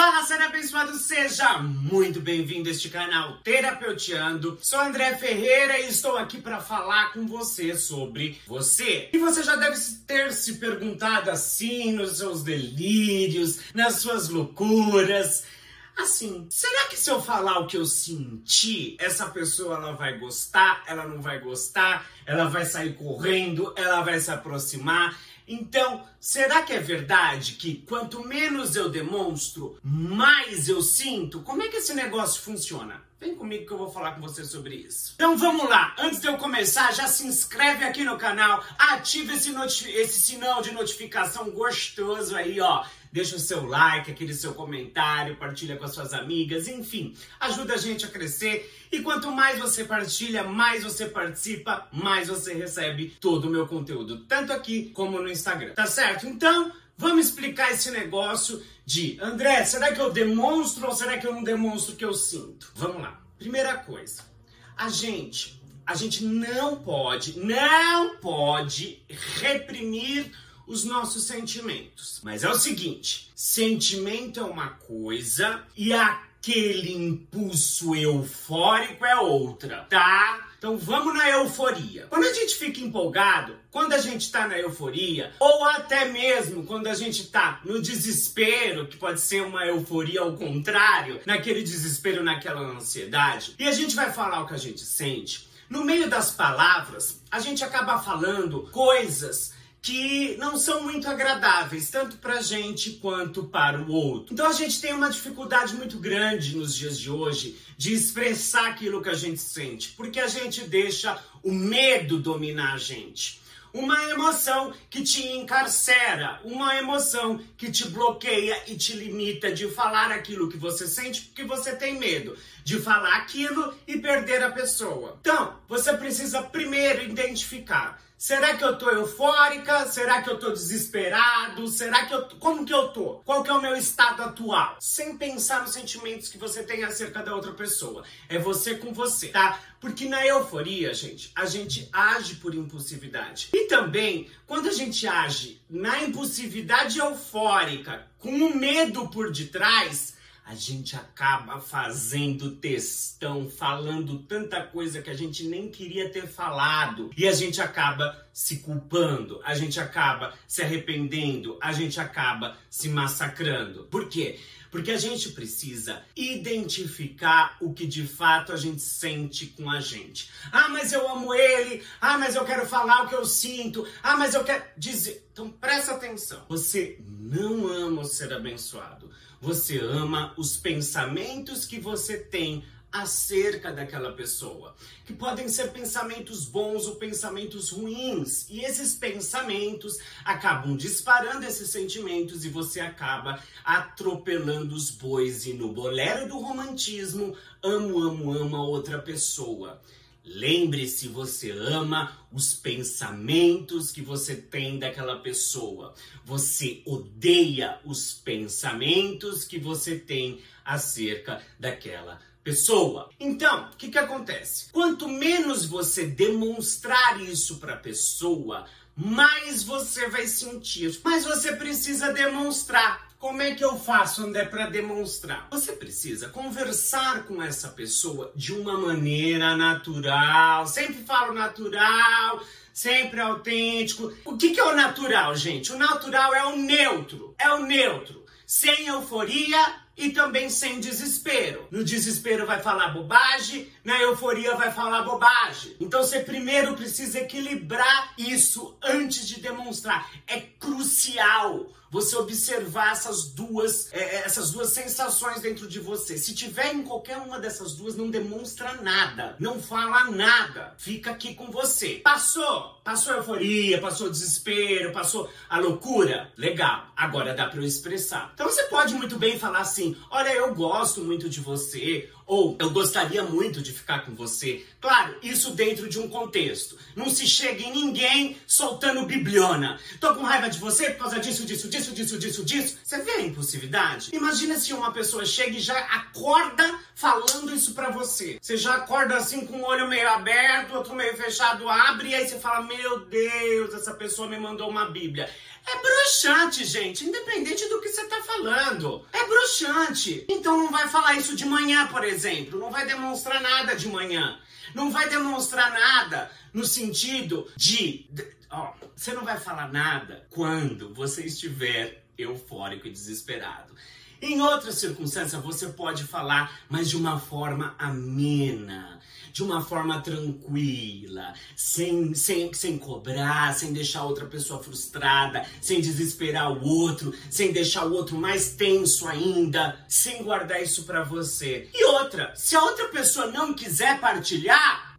Fala, ser abençoado, seja muito bem-vindo a este canal Terapeutiando. Sou André Ferreira e estou aqui para falar com você sobre você. E você já deve ter se perguntado assim nos seus delírios, nas suas loucuras. Assim, será que se eu falar o que eu senti, essa pessoa ela vai gostar, ela não vai gostar, ela vai sair correndo, ela vai se aproximar? Então, será que é verdade que quanto menos eu demonstro, mais eu sinto? Como é que esse negócio funciona? Vem comigo que eu vou falar com você sobre isso. Então vamos lá, antes de eu começar, já se inscreve aqui no canal, ativa esse, esse sinal de notificação gostoso aí, ó. Deixa o seu like, aquele seu comentário, partilha com as suas amigas, enfim, ajuda a gente a crescer. E quanto mais você partilha, mais você participa, mais você recebe todo o meu conteúdo, tanto aqui como no Instagram. Tá certo? Então, vamos explicar esse negócio de André, será que eu demonstro ou será que eu não demonstro o que eu sinto? Vamos lá. Primeira coisa, a gente, a gente não pode, não pode reprimir os nossos sentimentos. Mas é o seguinte: sentimento é uma coisa e aquele impulso eufórico é outra, tá? Então vamos na euforia. Quando a gente fica empolgado, quando a gente está na euforia, ou até mesmo quando a gente está no desespero, que pode ser uma euforia ao contrário, naquele desespero, naquela ansiedade, e a gente vai falar o que a gente sente, no meio das palavras, a gente acaba falando coisas que não são muito agradáveis, tanto para a gente quanto para o outro. Então a gente tem uma dificuldade muito grande nos dias de hoje de expressar aquilo que a gente sente, porque a gente deixa o medo dominar a gente. Uma emoção que te encarcera, uma emoção que te bloqueia e te limita de falar aquilo que você sente porque você tem medo de falar aquilo e perder a pessoa. Então, você precisa primeiro identificar Será que eu tô eufórica? Será que eu tô desesperado? Será que eu como que eu tô? Qual que é o meu estado atual? Sem pensar nos sentimentos que você tem acerca da outra pessoa. É você com você, tá? Porque na euforia, gente, a gente age por impulsividade. E também, quando a gente age na impulsividade eufórica, com o medo por detrás, a gente acaba fazendo textão, falando tanta coisa que a gente nem queria ter falado. E a gente acaba se culpando, a gente acaba se arrependendo, a gente acaba se massacrando. Por quê? Porque a gente precisa identificar o que de fato a gente sente com a gente. Ah, mas eu amo ele. Ah, mas eu quero falar o que eu sinto. Ah, mas eu quero dizer. Então presta atenção. Você não ama ser abençoado. Você ama os pensamentos que você tem acerca daquela pessoa, que podem ser pensamentos bons ou pensamentos ruins, e esses pensamentos acabam disparando esses sentimentos e você acaba atropelando os bois e no bolero do romantismo, amo, amo, amo a outra pessoa. Lembre-se, você ama os pensamentos que você tem daquela pessoa. Você odeia os pensamentos que você tem acerca daquela pessoa. Então, o que, que acontece? Quanto menos você demonstrar isso para a pessoa, mais você vai sentir. Mas você precisa demonstrar. Como é que eu faço, André, para demonstrar? Você precisa conversar com essa pessoa de uma maneira natural. Sempre falo natural, sempre autêntico. O que, que é o natural, gente? O natural é o neutro. É o neutro. Sem euforia e também sem desespero. No desespero vai falar bobagem, na euforia vai falar bobagem. Então você primeiro precisa equilibrar isso antes de demonstrar. É crucial você observar essas duas, é, é, essas duas sensações dentro de você. Se tiver em qualquer uma dessas duas, não demonstra nada, não fala nada, fica aqui com você. Passou, passou a euforia, passou o desespero, passou a loucura, legal. Agora dá para eu expressar. Então você pode muito bem falar assim: olha, eu gosto muito de você, ou eu gostaria muito de ficar com você. Claro, isso dentro de um contexto. Não se chega em ninguém soltando bibliona. Tô com raiva de você por causa disso, disso, disso, disso, disso, disso. Você vê a impulsividade? Imagina se uma pessoa chega e já acorda falando isso para você. Você já acorda assim com o olho meio aberto, outro meio fechado, abre e aí você fala: Meu Deus, essa pessoa me mandou uma Bíblia. É broxante, gente, independente do que você tá falando. É broxante. Então não vai falar isso de manhã, por exemplo. Não vai demonstrar nada de manhã. Não vai demonstrar nada no sentido de. Ó, você não vai falar nada quando você estiver eufórico e desesperado. Em outras circunstâncias, você pode falar, mas de uma forma amena, de uma forma tranquila, sem, sem, sem cobrar, sem deixar outra pessoa frustrada, sem desesperar o outro, sem deixar o outro mais tenso ainda, sem guardar isso para você. E outra, se a outra pessoa não quiser partilhar,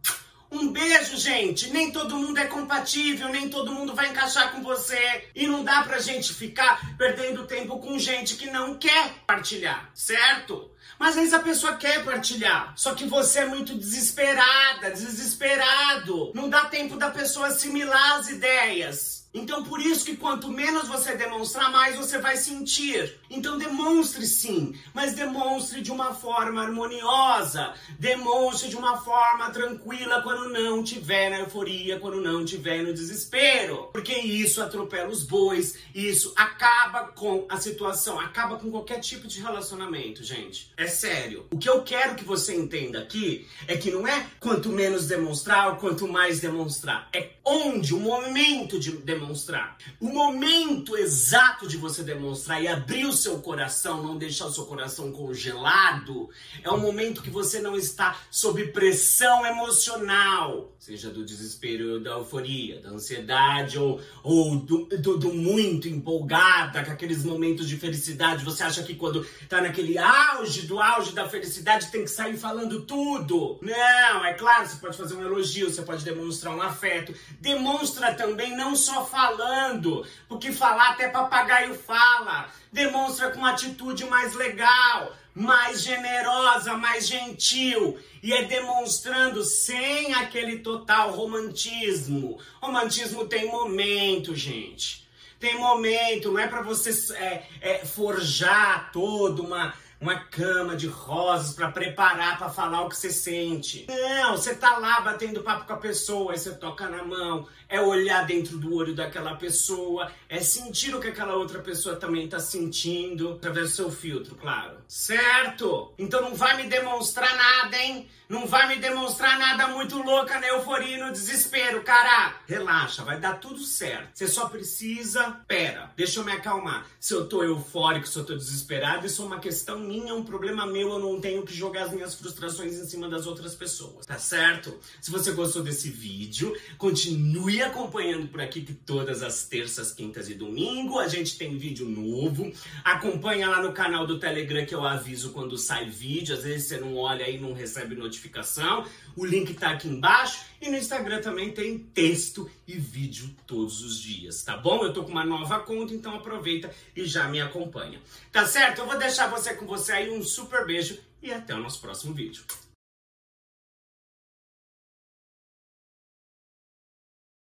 um beijo, gente. Nem todo mundo é compatível, nem todo mundo vai encaixar com você. E não dá pra gente ficar perdendo tempo com gente que não quer partilhar, certo? Mas às vezes a pessoa quer partilhar, só que você é muito desesperada, desesperado. Não dá tempo da pessoa assimilar as ideias. Então, por isso que quanto menos você demonstrar, mais você vai sentir. Então, demonstre sim, mas demonstre de uma forma harmoniosa. Demonstre de uma forma tranquila quando não tiver na euforia, quando não tiver no desespero. Porque isso atropela os bois, isso acaba com a situação, acaba com qualquer tipo de relacionamento, gente. É sério. O que eu quero que você entenda aqui é que não é quanto menos demonstrar ou quanto mais demonstrar. É onde o momento de demonstrar demonstrar. O momento exato de você demonstrar e abrir o seu coração, não deixar o seu coração congelado, é o momento que você não está sob pressão emocional, seja do desespero, da euforia, da ansiedade ou, ou do, do, do muito empolgada, com aqueles momentos de felicidade. Você acha que quando tá naquele auge do auge da felicidade tem que sair falando tudo? Não, é claro, você pode fazer um elogio, você pode demonstrar um afeto. Demonstra também não só falando, porque falar até papagaio fala. Demonstra com atitude mais legal, mais generosa, mais gentil. E é demonstrando sem aquele total romantismo. Romantismo tem momento, gente. Tem momento, não é para você é, é, forjar toda uma uma cama de rosas para preparar para falar o que você sente. Não, você tá lá batendo papo com a pessoa, aí você toca na mão, é olhar dentro do olho daquela pessoa, é sentir o que aquela outra pessoa também tá sentindo, através do seu filtro, claro. Certo? Então não vai me demonstrar nada, hein? Não vai me demonstrar nada muito louca na euforia e no desespero, cara. Relaxa, vai dar tudo certo. Você só precisa. Pera, deixa eu me acalmar. Se eu tô eufórico, se eu tô desesperado, isso é uma questão minha, é um problema meu. Eu não tenho que jogar as minhas frustrações em cima das outras pessoas, tá certo? Se você gostou desse vídeo, continue acompanhando por aqui que todas as terças, quintas e domingo a gente tem vídeo novo. Acompanha lá no canal do Telegram que eu aviso quando sai vídeo. Às vezes você não olha aí, não recebe notificação. O link tá aqui embaixo. E no Instagram também tem texto e vídeo todos os dias, tá bom? Eu tô com uma nova conta, então aproveita e já me acompanha. Tá certo? Eu vou deixar você com você aí. Um super beijo e até o nosso próximo vídeo.